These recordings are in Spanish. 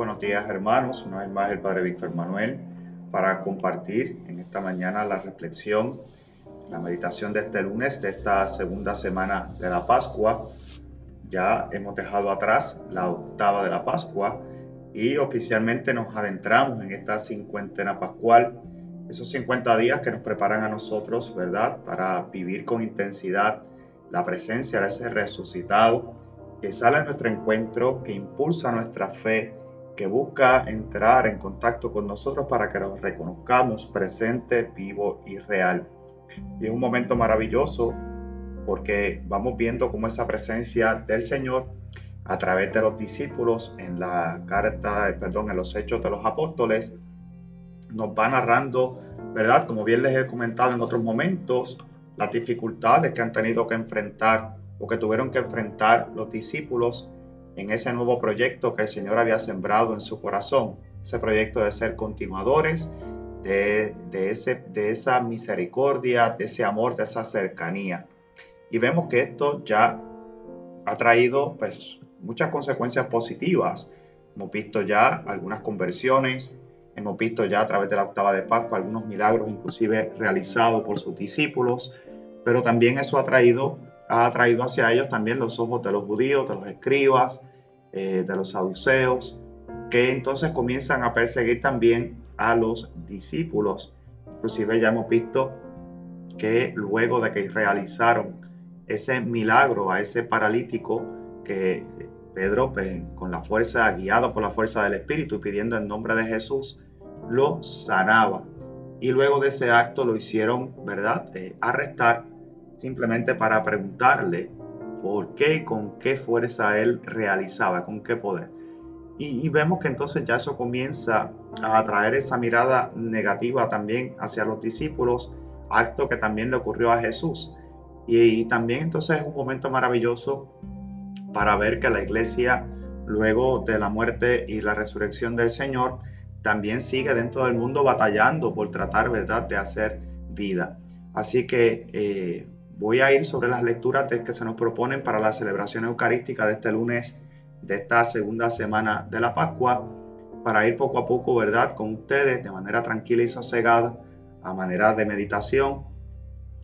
buenos días hermanos, una vez más el Padre Víctor Manuel para compartir en esta mañana la reflexión, la meditación de este lunes, de esta segunda semana de la Pascua. Ya hemos dejado atrás la octava de la Pascua y oficialmente nos adentramos en esta cincuentena pascual, esos 50 días que nos preparan a nosotros, ¿verdad?, para vivir con intensidad la presencia de ese resucitado que sale a nuestro encuentro, que impulsa nuestra fe, que busca entrar en contacto con nosotros para que nos reconozcamos presente, vivo y real. Y es un momento maravilloso porque vamos viendo cómo esa presencia del Señor a través de los discípulos en la carta, perdón, en los hechos de los apóstoles, nos va narrando, ¿verdad? Como bien les he comentado en otros momentos, las dificultades que han tenido que enfrentar o que tuvieron que enfrentar los discípulos en ese nuevo proyecto que el Señor había sembrado en su corazón, ese proyecto de ser continuadores de, ese, de esa misericordia, de ese amor, de esa cercanía. Y vemos que esto ya ha traído pues muchas consecuencias positivas. Hemos visto ya algunas conversiones, hemos visto ya a través de la octava de Pascua algunos milagros inclusive realizados por sus discípulos, pero también eso ha traído ha traído hacia ellos también los ojos de los judíos, de los escribas, eh, de los saduceos, que entonces comienzan a perseguir también a los discípulos. Inclusive ya hemos visto que luego de que realizaron ese milagro a ese paralítico que Pedro, pues, con la fuerza, guiado por la fuerza del Espíritu y pidiendo en nombre de Jesús, lo sanaba. Y luego de ese acto lo hicieron, ¿verdad?, eh, arrestar simplemente para preguntarle por qué y con qué fuerza él realizaba, con qué poder. Y, vemos que entonces ya eso comienza a atraer esa mirada negativa también hacia los discípulos, acto que también le ocurrió a Jesús. Y, también entonces es un momento maravilloso para ver que la iglesia, luego de la muerte y la resurrección del Señor, también sigue dentro del mundo batallando por tratar, ¿verdad?, de hacer vida. Así que eh, Voy a ir sobre las lecturas que se nos proponen para la celebración eucarística de este lunes de esta segunda semana de la Pascua, para ir poco a poco, ¿verdad?, con ustedes de manera tranquila y sosegada, a manera de meditación,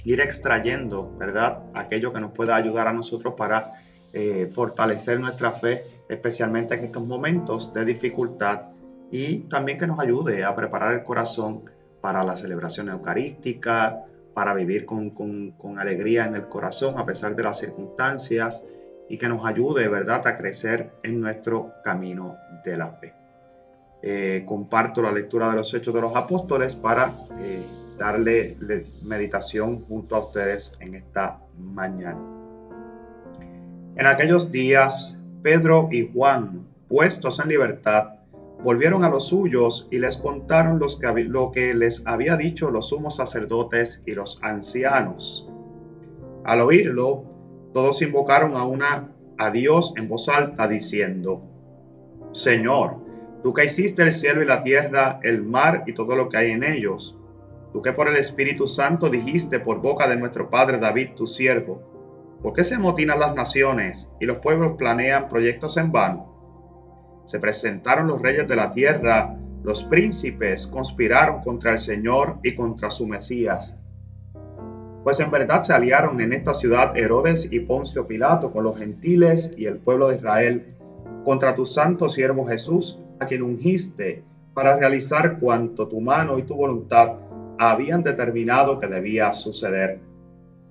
ir extrayendo, ¿verdad?, aquello que nos pueda ayudar a nosotros para eh, fortalecer nuestra fe, especialmente en estos momentos de dificultad, y también que nos ayude a preparar el corazón para la celebración eucarística, para vivir con, alegría en el corazón a pesar de las circunstancias y que nos ayude, ¿verdad?, a crecer en nuestro camino de la fe. Eh, comparto la lectura de los Hechos de los Apóstoles para eh, darle meditación junto a ustedes en esta mañana. En aquellos días, Pedro y Juan, puestos en libertad, volvieron a los suyos y les contaron los que, lo que les había dicho los sumos sacerdotes y los ancianos. Al oírlo, todos invocaron a una a Dios en voz alta diciendo: Señor, tú que hiciste el cielo y la tierra, el mar y todo lo que hay en ellos, tú que por el Espíritu Santo dijiste por boca de nuestro padre David tu siervo, ¿por qué se amotinan las naciones y los pueblos planean proyectos en vano? Se presentaron los reyes de la tierra, los príncipes conspiraron contra el Señor y contra su Mesías. Pues en verdad se aliaron en esta ciudad Herodes y Poncio Pilato con los gentiles y el pueblo de Israel contra tu santo siervo Jesús, a quien ungiste para realizar cuanto tu mano y tu voluntad habían determinado que debía suceder.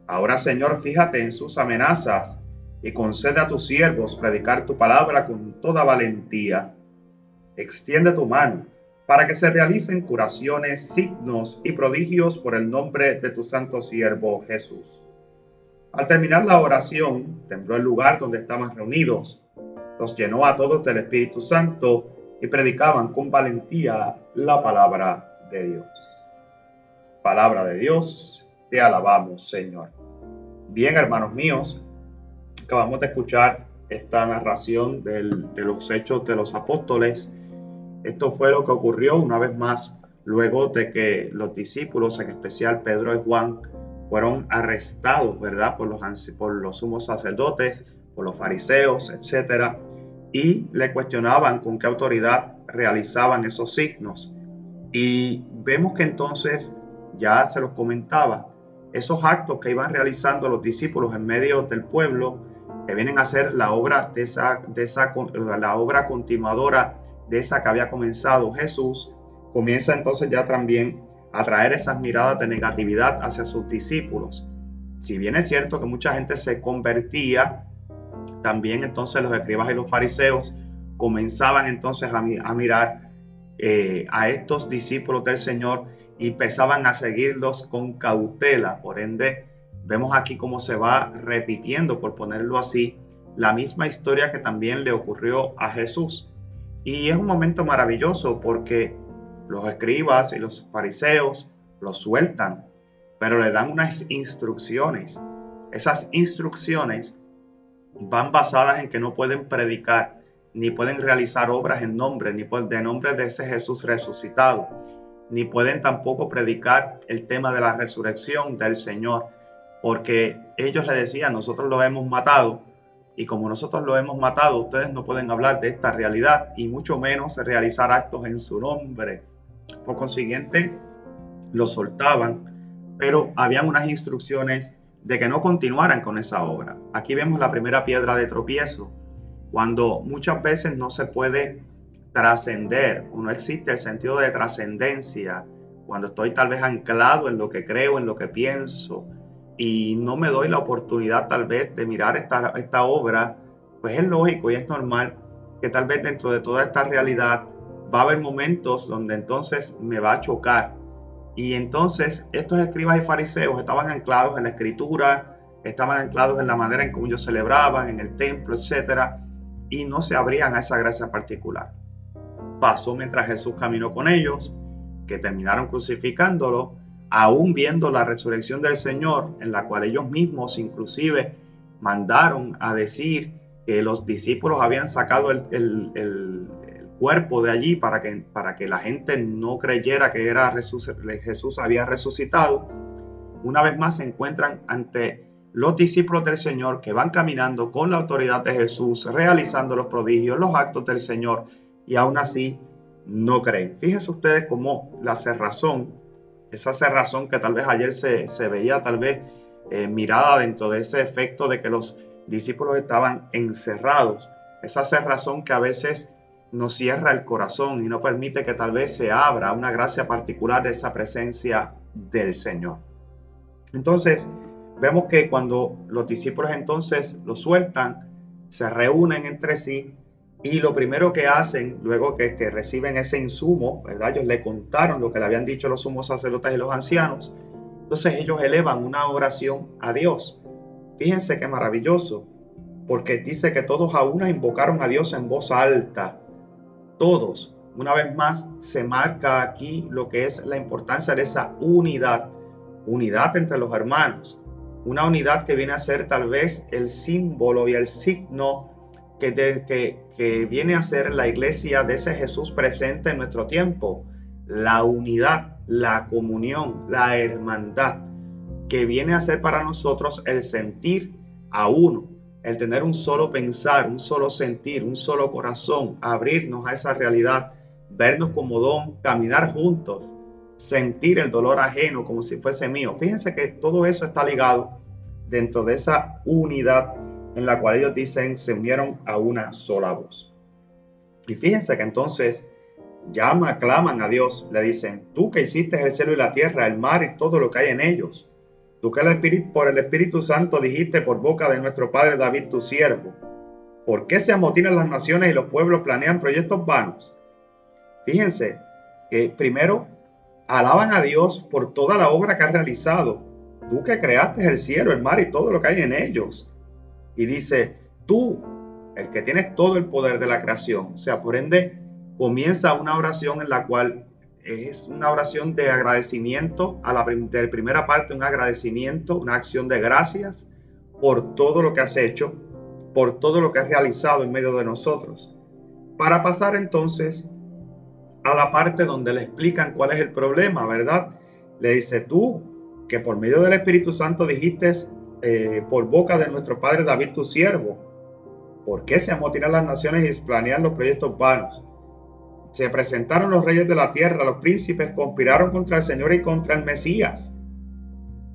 Ahora, Señor, fíjate en sus amenazas y concede a tus siervos predicar tu palabra con toda valentía. Extiende tu mano para que se realicen curaciones, signos y prodigios por el nombre de tu santo siervo Jesús. Al terminar la oración, tembló el lugar donde estaban reunidos, los llenó a todos del Espíritu Santo y predicaban con valentía la palabra de Dios. Palabra de Dios, te alabamos, Señor. Bien, hermanos míos, acabamos de escuchar esta narración de los hechos de los apóstoles. Esto fue lo que ocurrió una vez más luego de que los discípulos, en especial Pedro y Juan, fueron arrestados, ¿verdad? Por los, por los sumos sacerdotes, por los fariseos, etc. y le cuestionaban con qué autoridad realizaban esos signos. Y vemos que entonces, ya se los comentaba, esos actos que iban realizando los discípulos en medio del pueblo, que vienen a ser la obra de esa, de esa la obra continuadora de esa que había comenzado Jesús, comienza entonces ya también a traer esas miradas de negatividad hacia sus discípulos. Si bien es cierto que mucha gente se convertía, también entonces los escribas y los fariseos comenzaban entonces a, mirar eh, a estos discípulos del Señor y empezaban a seguirlos con cautela. Por ende, vemos aquí cómo se va repitiendo, por ponerlo así, la misma historia que también le ocurrió a Jesús. Y es un momento maravilloso porque los escribas y los fariseos lo sueltan, pero le dan unas instrucciones. Esas instrucciones van basadas en que no pueden predicar ni pueden realizar obras en nombre ni de nombre de ese Jesús resucitado, ni pueden tampoco predicar el tema de la resurrección del Señor, porque ellos le decían, nosotros lo hemos matado, y como nosotros lo hemos matado, ustedes no pueden hablar de esta realidad y mucho menos realizar actos en su nombre. Por consiguiente, lo soltaban, pero habían unas instrucciones de que no continuaran con esa obra. Aquí vemos la primera piedra de tropiezo, cuando muchas veces no se puede trascender o no existe el sentido de trascendencia, cuando estoy tal vez anclado en lo que creo, en lo que pienso, y no me doy la oportunidad tal vez de mirar esta, esta obra, pues es lógico y es normal que tal vez dentro de toda esta realidad va a haber momentos donde entonces me va a chocar y entonces estos escribas y fariseos estaban anclados en la escritura, estaban anclados en la manera en cómo ellos celebraban, en el templo, etc. Y no se abrían a esa gracia particular. Pasó mientras Jesús caminó con ellos, que terminaron crucificándolo, aún viendo la resurrección del Señor, en la cual ellos mismos inclusive mandaron a decir que los discípulos habían sacado el, cuerpo de allí para que, para que la gente no creyera que era Jesús, Jesús había resucitado, una vez más se encuentran ante los discípulos del Señor que van caminando con la autoridad de Jesús, realizando los prodigios, los actos del Señor, y aún así no creen. Fíjense ustedes cómo la cerrazón, esa cerrazón que tal vez ayer se, se veía tal vez eh, mirada dentro de ese efecto de que los discípulos estaban encerrados, esa cerrazón que a veces nos cierra el corazón y no permite que tal vez se abra una gracia particular de esa presencia del Señor. Entonces, vemos que cuando los discípulos entonces lo sueltan, se reúnen entre sí y lo primero que hacen, luego que, reciben ese insumo, ¿verdad? Ellos le contaron lo que le habían dicho los sumos sacerdotes y los ancianos. Entonces ellos elevan una oración a Dios. Fíjense qué maravilloso, porque dice que todos a una invocaron a Dios en voz alta todos. Una vez más se marca aquí lo que es la importancia de esa unidad, unidad entre los hermanos, una unidad que viene a ser tal vez el símbolo y el signo que, viene a ser la iglesia de ese Jesús presente en nuestro tiempo, la unidad, la comunión, la hermandad, que viene a ser para nosotros el sentir a uno, el tener un solo pensar, un solo sentir, un solo corazón, abrirnos a esa realidad, vernos como don, caminar juntos, sentir el dolor ajeno como si fuese mío. Fíjense que todo eso está ligado dentro de esa unidad en la cual ellos dicen se unieron a una sola voz. Y fíjense que entonces llama, claman a Dios, le dicen, tú que hiciste el cielo y la tierra, el mar y todo lo que hay en ellos Tú que el Espíritu, por el Espíritu Santo dijiste por boca de nuestro Padre David, tu siervo. ¿Por qué se amotinan las naciones y los pueblos planean proyectos vanos? Fíjense que primero alaban a Dios por toda la obra que ha realizado. Tú que creaste el cielo, el mar y todo lo que hay en ellos. Y dice, tú, el que tienes todo el poder de la creación. O sea, por ende, comienza una oración en la cual es una oración de agradecimiento, a la primera parte un agradecimiento, una acción de gracias por todo lo que has hecho, por todo lo que has realizado en medio de nosotros. Para pasar entonces a la parte donde le explican cuál es el problema, ¿verdad? Le dice tú que por medio del Espíritu Santo dijiste eh, por boca de nuestro Padre David tu siervo. ¿Por qué se amotinan las naciones y planean los proyectos vanos? Se presentaron los reyes de la tierra, los príncipes conspiraron contra el Señor y contra el Mesías.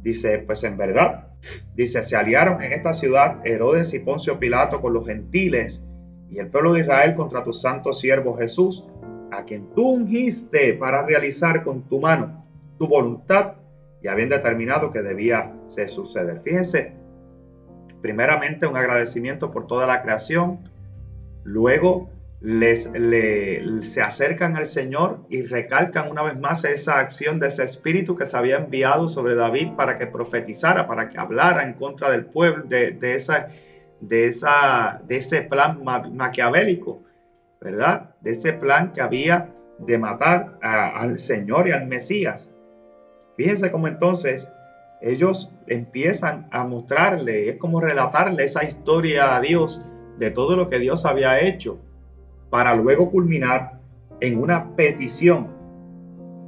Dice, pues en verdad, dice, se aliaron en esta ciudad Herodes y Poncio Pilato con los gentiles y el pueblo de Israel contra tu santo siervo Jesús, a quien tú ungiste para realizar con tu mano tu voluntad y habían determinado que debía suceder. Fíjense, primeramente un agradecimiento por toda la creación, luego les, se acercan al Señor y recalcan una vez más esa acción de ese espíritu que se había enviado sobre David para que profetizara, para que hablara en contra del pueblo, de, esa, de, esa, de ese plan maquiavélico, ¿verdad? De ese plan que había de matar al Señor y al Mesías. Fíjense cómo entonces ellos empiezan a mostrarle, es como relatarle esa historia a Dios de todo lo que Dios había hecho, para luego culminar en una petición,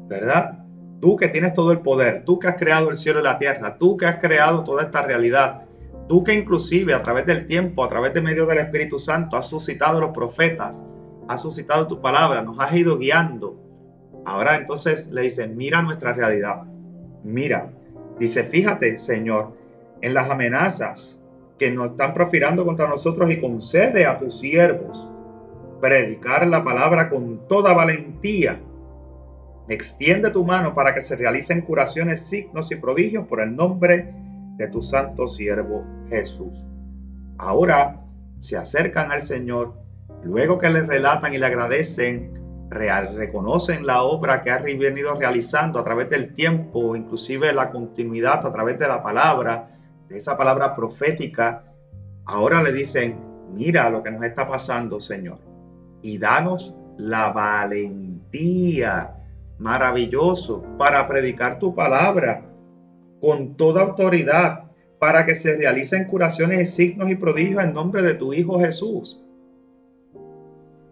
¿verdad? Tú que tienes todo el poder, tú que has creado el cielo y la tierra, tú que has creado toda esta realidad, tú que inclusive a través del tiempo, a través de medio del Espíritu Santo, has suscitado los profetas, has suscitado tu palabra, nos has ido guiando. Ahora entonces le dicen, mira nuestra realidad, mira, Dice, fíjate, Señor, en las amenazas que nos están profirando contra nosotros y concede a tus siervos predicar la palabra con toda valentía. Extiende tu mano para que se realicen curaciones, signos y prodigios por el nombre de tu santo siervo Jesús. Ahora se acercan al Señor, luego que le relatan y le agradecen reconocen la obra que ha venido realizando a través del tiempo, inclusive la continuidad a través de la palabra, de esa palabra profética, ahora le dicen, mira lo que nos está pasando, Señor, y danos la valentía, maravilloso, para predicar tu palabra con toda autoridad, para que se realicen curaciones, signos y prodigios en nombre de tu Hijo Jesús.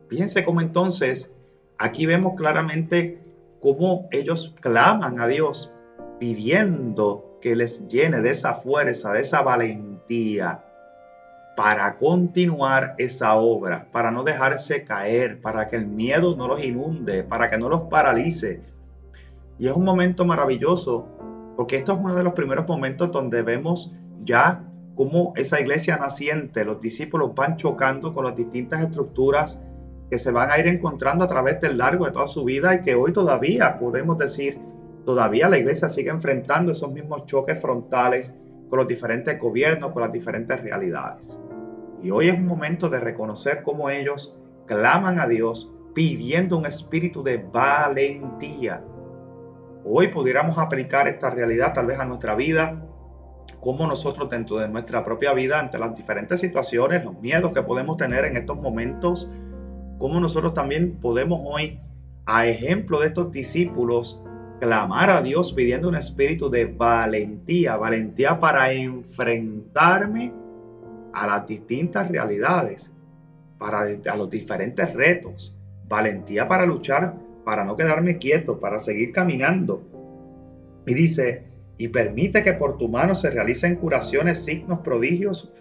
Fíjense cómo entonces Aquí vemos claramente cómo ellos claman a Dios pidiendo que les llene de esa fuerza, de esa valentía para continuar esa obra, para no dejarse caer, para que el miedo no los inunde, para que no los paralice. Y es un momento maravilloso, porque esto es uno de los primeros momentos donde vemos ya cómo esa iglesia naciente, los discípulos van chocando con las distintas estructuras que se van a ir encontrando a través del largo de toda su vida y que hoy todavía podemos decir, todavía la iglesia sigue enfrentando esos mismos choques frontales con los diferentes gobiernos, con las diferentes realidades. Y hoy es un momento de reconocer cómo ellos claman a Dios pidiendo un espíritu de valentía. Hoy pudiéramos aplicar esta realidad tal vez a nuestra vida, como nosotros dentro de nuestra propia vida, ante las diferentes situaciones, los miedos que podemos tener en estos momentos, cómo nosotros también podemos hoy, a ejemplo de estos discípulos, clamar a Dios pidiendo un espíritu de valentía, valentía para enfrentarme a las distintas realidades, para a los diferentes retos, valentía para luchar, para no quedarme quieto, para seguir caminando. Y dice, y permite que por tu mano se realicen curaciones, signos, prodigios,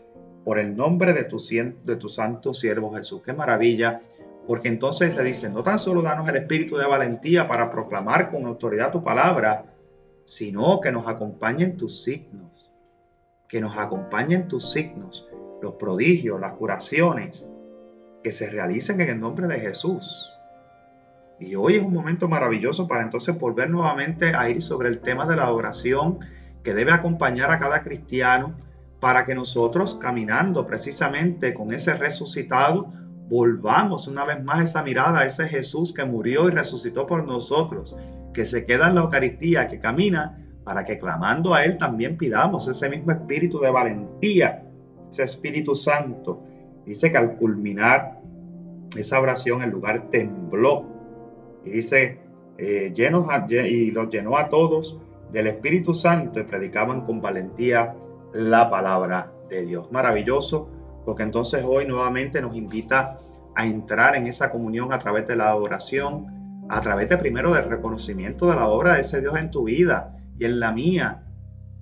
por el nombre de tu, de tu santo siervo Jesús. Qué maravilla porque entonces le dicen, no tan solo danos el espíritu de valentía para proclamar con autoridad tu palabra, sino que nos acompañen tus signos, que nos acompañen tus signos, los prodigios, las curaciones, que se realicen en el nombre de Jesús. Y hoy es un momento maravilloso para entonces volver nuevamente a ir sobre el tema de la oración que debe acompañar a cada cristiano para que nosotros caminando precisamente con ese resucitado volvamos una vez más esa mirada a ese Jesús que murió y resucitó por nosotros, que se queda en la Eucaristía, que camina, para que clamando a Él también pidamos ese mismo espíritu de valentía, ese Espíritu Santo. Dice que al culminar esa oración el lugar tembló. Y dice, eh, llenos y los llenó a todos del Espíritu Santo y predicaban con valentía la palabra de Dios. Maravilloso porque entonces hoy nuevamente nos invita a entrar en esa comunión a través de la oración, a través de primero del reconocimiento de la obra de ese Dios en tu vida y en la mía,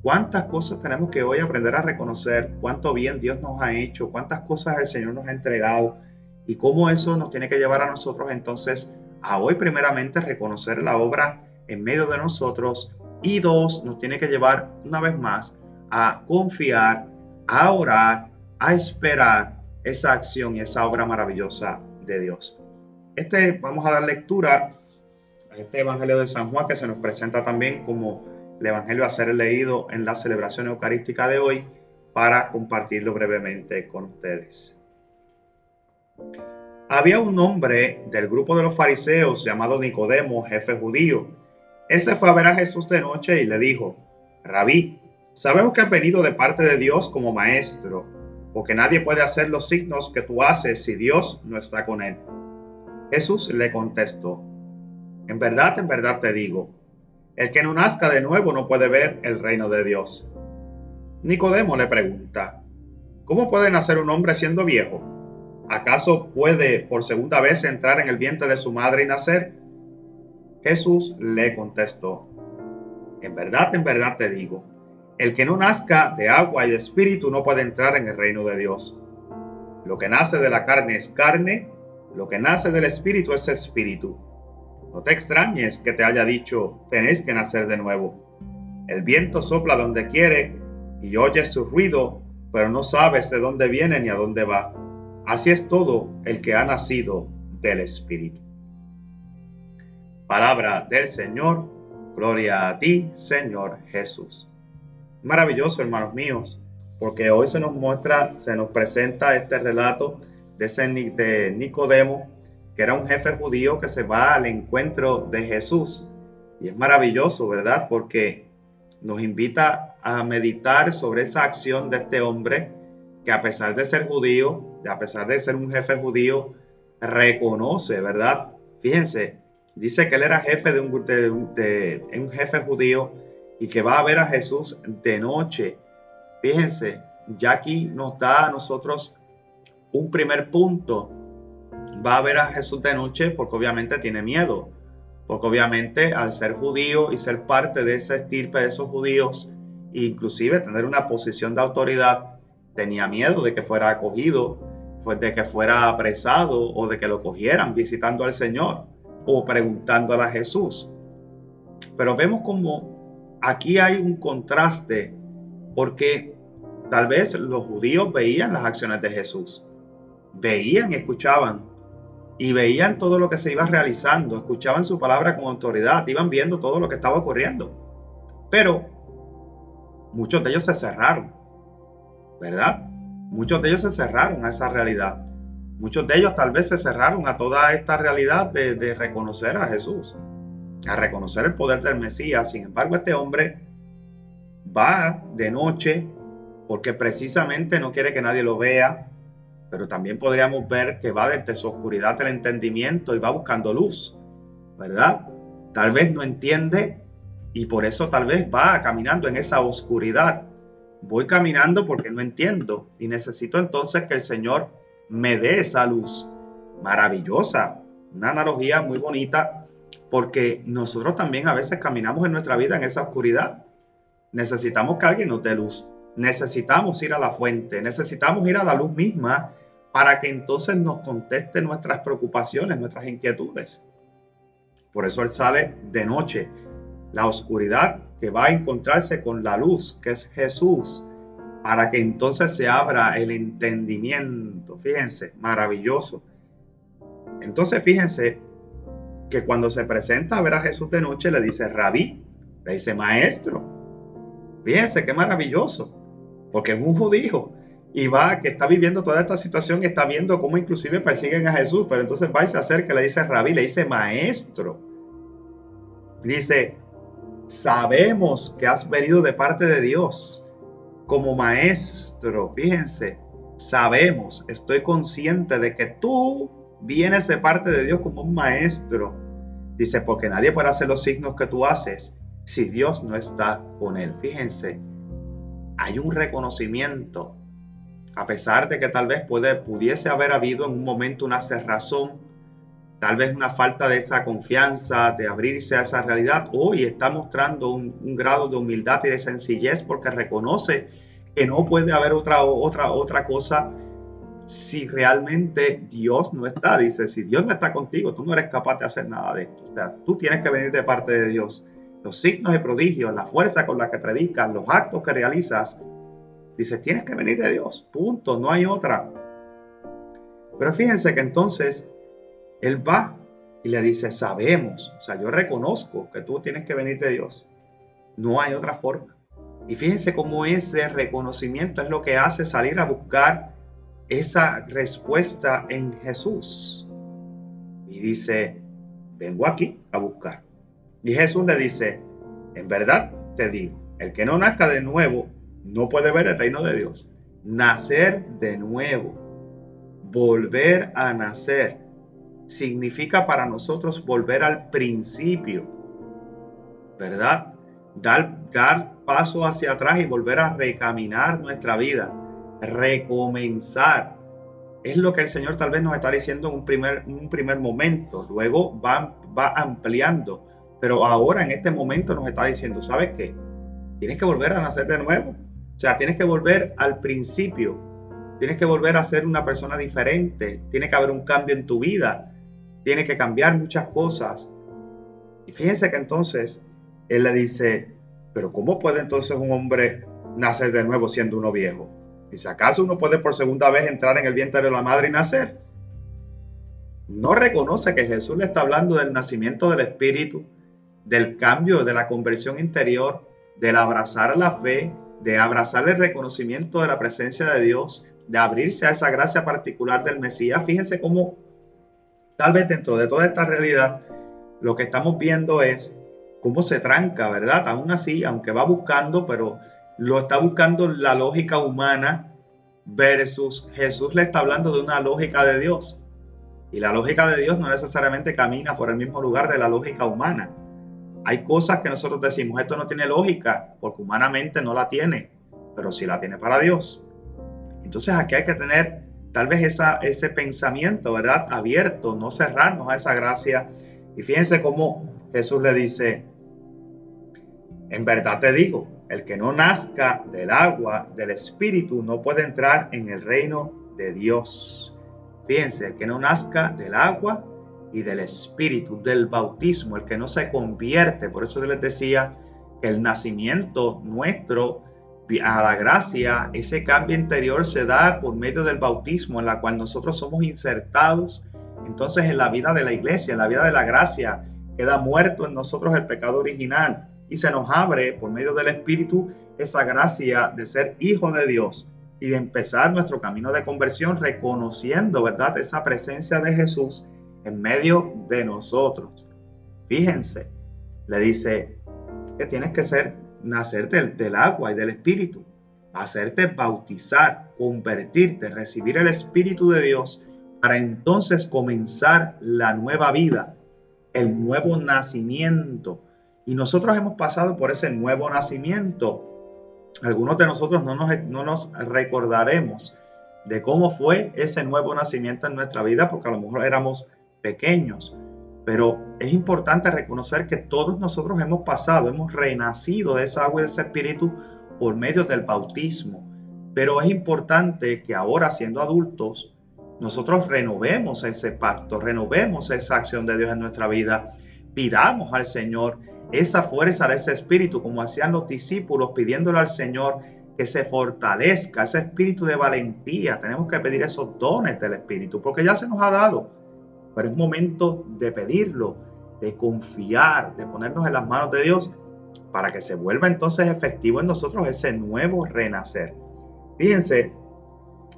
cuántas cosas tenemos que hoy aprender a reconocer, cuánto bien Dios nos ha hecho, cuántas cosas el Señor nos ha entregado y cómo eso nos tiene que llevar a nosotros entonces a hoy primeramente reconocer la obra en medio de nosotros y dos, nos tiene que llevar una vez más a confiar, a orar, a esperar esa acción y esa obra maravillosa de Dios. Este, vamos a dar lectura a este Evangelio de San Juan que se nos presenta también como el Evangelio a ser leído en la celebración eucarística de hoy para compartirlo brevemente con ustedes. Había un hombre del grupo de los fariseos llamado Nicodemo, jefe judío. Ese fue a ver a Jesús de noche y le dijo, Rabí, sabemos que has venido de parte de Dios como maestro, porque nadie puede hacer los signos que tú haces si Dios no está con él. Jesús le contestó, en verdad, en verdad te digo, el que no nazca de nuevo no puede ver el reino de Dios. Nicodemo le pregunta, ¿cómo puede nacer un hombre siendo viejo? ¿Acaso puede por segunda vez entrar en el vientre de su madre y nacer? Jesús le contestó, en verdad, en verdad te digo, el que no nazca de agua y de espíritu no puede entrar en el reino de Dios. Lo que nace de la carne es carne, lo que nace del espíritu es espíritu. No te extrañes que te haya dicho, tenéis que nacer de nuevo. El viento sopla donde quiere y oyes su ruido, pero no sabes de dónde viene ni a dónde va. Así es todo el que ha nacido del Espíritu. Palabra del Señor, gloria a ti, Señor Jesús. Maravilloso, hermanos míos, porque hoy se nos muestra, se nos presenta este relato de, ese, de Nicodemo, que era un jefe judío que se va al encuentro de Jesús. Y es maravilloso, ¿verdad? Porque nos invita a meditar sobre esa acción de este hombre que a pesar de ser judío, a pesar de ser un jefe judío, reconoce, ¿verdad? Fíjense, dice que él era jefe de un, de, un jefe judío y que va a ver a Jesús de noche. Fíjense, ya aquí nos da a nosotros un primer punto. Va a ver a Jesús de noche porque obviamente tiene miedo, porque obviamente al ser judío y ser parte de esa estirpe de esos judíos, inclusive tener una posición de autoridad, tenía miedo de que fuera acogido, de que fuera apresado o de que lo cogieran visitando al Señor o preguntando a Jesús. Pero vemos como aquí hay un contraste porque tal vez los judíos veían las acciones de Jesús, veían, escuchaban y veían todo lo que se iba realizando, escuchaban su palabra con autoridad, iban viendo todo lo que estaba ocurriendo. Pero muchos de ellos se cerraron ¿verdad? Muchos de ellos se cerraron a esa realidad. Muchos de ellos tal vez se cerraron a toda esta realidad de, reconocer a Jesús, a reconocer el poder del Mesías. Sin embargo, este hombre va de noche porque precisamente no quiere que nadie lo vea, pero también podríamos ver que va desde su oscuridad del entendimiento y va buscando luz, ¿verdad? Tal vez no entiende y por eso tal vez va caminando en esa oscuridad voy caminando porque no entiendo y necesito entonces que el Señor me dé esa luz maravillosa. Una analogía muy bonita porque nosotros también a veces caminamos en nuestra vida en esa oscuridad. Necesitamos que alguien nos dé luz. Necesitamos ir a la fuente, necesitamos ir a la luz misma para que entonces nos conteste nuestras preocupaciones, nuestras inquietudes. Por eso Él sale de noche. La oscuridad que va a encontrarse con la luz, que es Jesús, para que entonces se abra el entendimiento. Fíjense, maravilloso. Entonces fíjense que cuando se presenta a ver a Jesús de noche le dice rabí, le dice maestro. Fíjense qué maravilloso, porque es un judío y va, que está viviendo toda esta situación, está viendo cómo inclusive persiguen a Jesús, pero entonces va y se acerca, le dice rabí, le dice maestro. Dice, sabemos que has venido de parte de Dios como maestro. Fíjense, sabemos, estoy consciente de que tú vienes de parte de Dios como un maestro. Dice, porque nadie puede hacer los signos que tú haces si Dios no está con él. Fíjense, hay un reconocimiento, a pesar de que tal vez puede, pudiese haber habido en un momento una cerrazón, tal vez una falta de esa confianza, de abrirse a esa realidad, hoy está mostrando un, grado de humildad y de sencillez porque reconoce que no puede haber otra, otra, otra cosa si realmente Dios no está. Dice, si Dios no está contigo, tú no eres capaz de hacer nada de esto. O sea, tú tienes que venir de parte de Dios. Los signos de prodigios, la fuerza con la que predicas, los actos que realizas, dice, tienes que venir de Dios. Punto, no hay otra. Pero fíjense que entonces él va y le dice, sabemos, o sea, yo reconozco que tú tienes que venir de Dios. No hay otra forma. Y fíjense cómo ese reconocimiento es lo que hace salir a buscar esa respuesta en Jesús. Y dice, vengo aquí a buscar. Y Jesús le dice, en verdad te digo, el que no nazca de nuevo no puede ver el reino de Dios. Nacer de nuevo, volver a nacer, significa para nosotros volver al principio, ¿verdad? Dar, dar paso hacia atrás y volver a recaminar nuestra vida, recomenzar. Es lo que el Señor tal vez nos está diciendo en un primer, un primer momento, luego va, va ampliando, pero ahora en este momento nos está diciendo, ¿sabes qué? Tienes que volver a nacer de nuevo. O sea, tienes que volver al principio. Tienes que volver a ser una persona diferente. Tiene que haber un cambio en tu vida tiene que cambiar muchas cosas. Y fíjense que entonces él le dice, pero ¿cómo puede entonces un hombre nacer de nuevo siendo uno viejo? Dice, ¿acaso uno puede por segunda vez entrar en el vientre de la madre y nacer? No reconoce que Jesús le está hablando del nacimiento del Espíritu, del cambio, de la conversión interior, del abrazar la fe, de abrazar el reconocimiento de la presencia de Dios, de abrirse a esa gracia particular del Mesías. Fíjense cómo Tal vez dentro de toda esta realidad, lo que estamos viendo es cómo se tranca, ¿verdad? Aún así, aunque va buscando, pero lo está buscando la lógica humana versus Jesús le está hablando de una lógica de Dios. Y la lógica de Dios no necesariamente camina por el mismo lugar de la lógica humana. Hay cosas que nosotros decimos, esto no tiene lógica, porque humanamente no la tiene, pero sí la tiene para Dios. Entonces aquí hay que tener tal vez esa, ese pensamiento, ¿verdad? Abierto, no cerrarnos a esa gracia. Y fíjense cómo Jesús le dice, en verdad te digo, el que no nazca del agua, del espíritu, no puede entrar en el reino de Dios. Fíjense, el que no nazca del agua y del espíritu, del bautismo, el que no se convierte. Por eso les decía que el nacimiento nuestro a la gracia, ese cambio interior se da por medio del bautismo en la cual nosotros somos insertados entonces en la vida de la iglesia, en la vida de la gracia, queda muerto en nosotros el pecado original y se nos abre por medio del Espíritu esa gracia de ser hijo de Dios y de empezar nuestro camino de conversión reconociendo, ¿verdad?, esa presencia de Jesús en medio de nosotros. Fíjense, le dice que tienes que ser nacer del, agua y del Espíritu, hacerte bautizar, convertirte, recibir el Espíritu de Dios para entonces comenzar la nueva vida, el nuevo nacimiento. Y nosotros hemos pasado por ese nuevo nacimiento. Algunos de nosotros no nos, no nos recordaremos de cómo fue ese nuevo nacimiento en nuestra vida, porque a lo mejor éramos pequeños. Pero es importante reconocer que todos nosotros hemos pasado, hemos renacido de esa agua y de ese espíritu por medio del bautismo. Pero es importante que ahora, siendo adultos, nosotros renovemos ese pacto, renovemos esa acción de Dios en nuestra vida, pidamos al Señor esa fuerza de ese espíritu, como hacían los discípulos, pidiéndole al Señor que se fortalezca ese espíritu de valentía. Tenemos que pedir esos dones del espíritu, porque ya se nos ha dado pero es momento de pedirlo, de confiar, de ponernos en las manos de Dios para que se vuelva entonces efectivo en nosotros ese nuevo renacer. Fíjense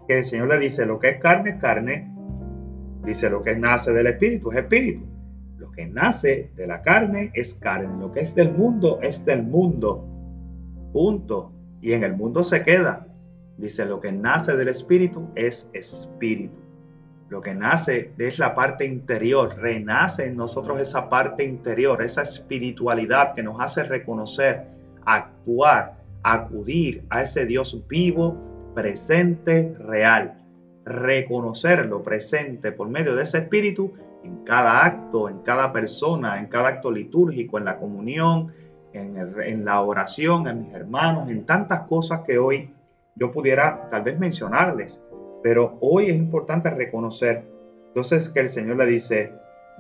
que el Señor le dice, lo que es carne es carne, dice lo que nace del espíritu es espíritu, lo que nace de la carne es carne, lo que es del mundo es del mundo, punto. Y en el mundo se queda, dice lo que nace del espíritu es espíritu. Lo que nace es la parte interior, renace en nosotros esa parte interior, esa espiritualidad que nos hace reconocer, actuar, acudir a ese Dios vivo, presente, real. reconocerlo presente por medio de ese espíritu en cada acto, en cada persona, en cada acto litúrgico, en la comunión, en, en, la oración, en mis hermanos, en tantas cosas que hoy yo pudiera tal vez mencionarles. Pero hoy es importante reconocer entonces que el Señor le dice,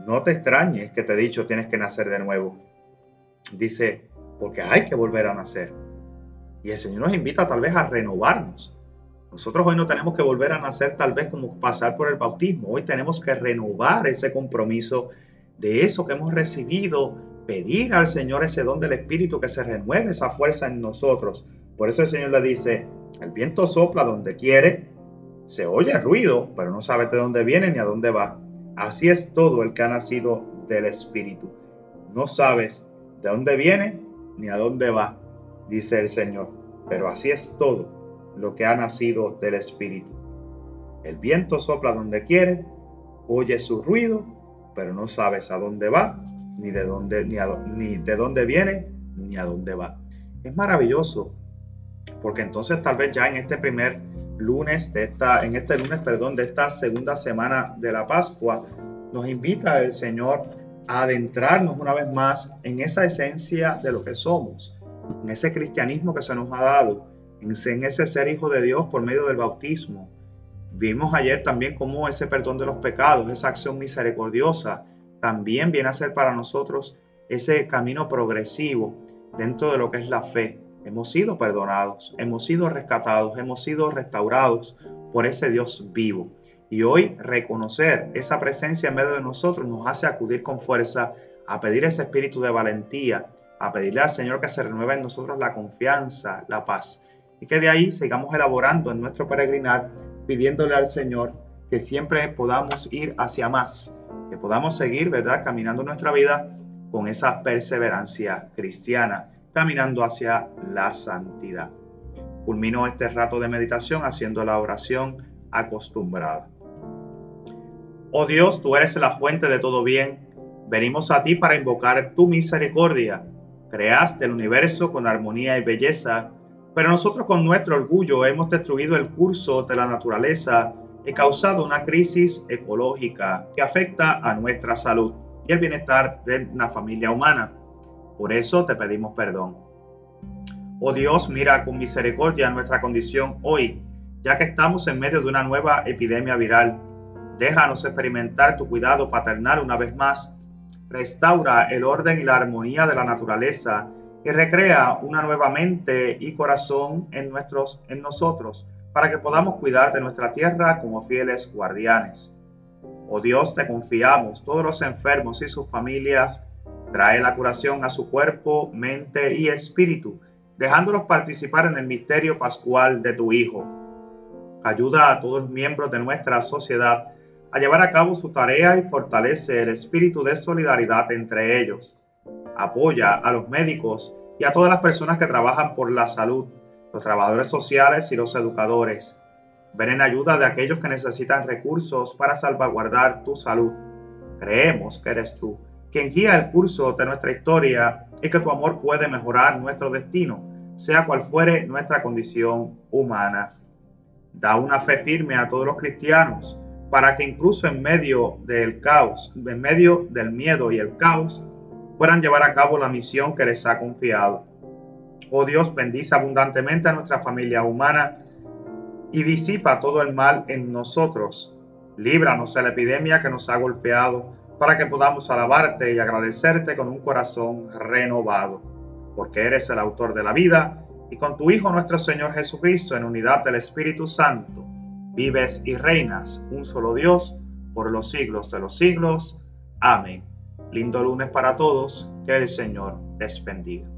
no te extrañes que te he dicho tienes que nacer de nuevo. Dice, porque hay que volver a nacer. Y el Señor nos invita tal vez a renovarnos. Nosotros hoy no tenemos que volver a nacer tal vez como pasar por el bautismo. Hoy tenemos que renovar ese compromiso de eso que hemos recibido, pedir al Señor ese don del Espíritu que se renueve esa fuerza en nosotros. Por eso el Señor le dice, el viento sopla donde quiere, se oye el ruido, pero no sabe de dónde viene ni a dónde va. Así es todo el que ha nacido del Espíritu. No sabes de dónde viene ni a dónde va, dice el Señor. Pero así es todo lo que ha nacido del Espíritu. El viento sopla donde quiere, oye su ruido, pero no sabes a dónde va, ni de dónde, ni, de dónde viene, ni a dónde va. Es maravilloso, porque entonces tal vez ya en este primer lunes de esta, en este lunes, perdón, de esta segunda semana de la Pascua, nos invita el Señor a adentrarnos una vez más en esa esencia de lo que somos, en ese cristianismo que se nos ha dado, en ese ser hijo de Dios por medio del bautismo. Vimos ayer también cómo ese perdón de los pecados, esa acción misericordiosa, también viene a ser para nosotros ese camino progresivo dentro de lo que es la fe. Hemos sido perdonados, hemos sido rescatados, hemos sido restaurados por ese Dios vivo. Y hoy reconocer esa presencia en medio de nosotros nos hace acudir con fuerza a pedir ese espíritu de valentía, a pedirle al Señor que se renueve en nosotros la confianza, la paz. Y que de ahí sigamos elaborando en nuestro peregrinar, pidiéndole al Señor que siempre podamos ir hacia más, que podamos seguir, ¿verdad?, caminando nuestra vida con esa perseverancia cristiana, caminando hacia la santidad. Culmino este rato de meditación haciendo la oración acostumbrada. Oh Dios, tú eres la fuente de todo bien. Venimos a ti para invocar tu misericordia. Creaste el universo con armonía y belleza, pero nosotros con nuestro orgullo hemos destruido el curso de la naturaleza y causado una crisis ecológica que afecta a nuestra salud y el bienestar de la familia humana. Por eso te pedimos perdón. Oh Dios, mira con misericordia nuestra condición hoy, ya que estamos en medio de una nueva epidemia viral. Déjanos experimentar tu cuidado paternal una vez más. Restaura el orden y la armonía de la naturaleza y recrea una nueva mente y corazón en, nuestros, nosotros para que podamos cuidar de nuestra tierra como fieles guardianes. Oh Dios, te confiamos todos los enfermos y sus familias Trae la curación a su cuerpo, mente y espíritu, dejándolos participar en el misterio pascual de tu Hijo. Ayuda a todos los miembros de nuestra sociedad a llevar a cabo su tarea y fortalece el espíritu de solidaridad entre ellos. Apoya a los médicos y a todas las personas que trabajan por la salud, los trabajadores sociales y los educadores. Ven en ayuda de aquellos que necesitan recursos para salvaguardar tu salud. Creemos que eres tú quien guía el curso de nuestra historia y que tu amor puede mejorar nuestro destino, sea cual fuere nuestra condición humana. Da una fe firme a todos los cristianos para que incluso en medio del caos, en medio del miedo y el caos, puedan llevar a cabo la misión que les ha confiado. Oh Dios, bendice abundantemente a nuestra familia humana y disipa todo el mal en nosotros. Líbranos de la epidemia que nos ha golpeado para que podamos alabarte y agradecerte con un corazón renovado, porque eres el autor de la vida y con tu Hijo nuestro Señor Jesucristo en unidad del Espíritu Santo, vives y reinas un solo Dios por los siglos de los siglos. Amén. Lindo lunes para todos, que el Señor les bendiga.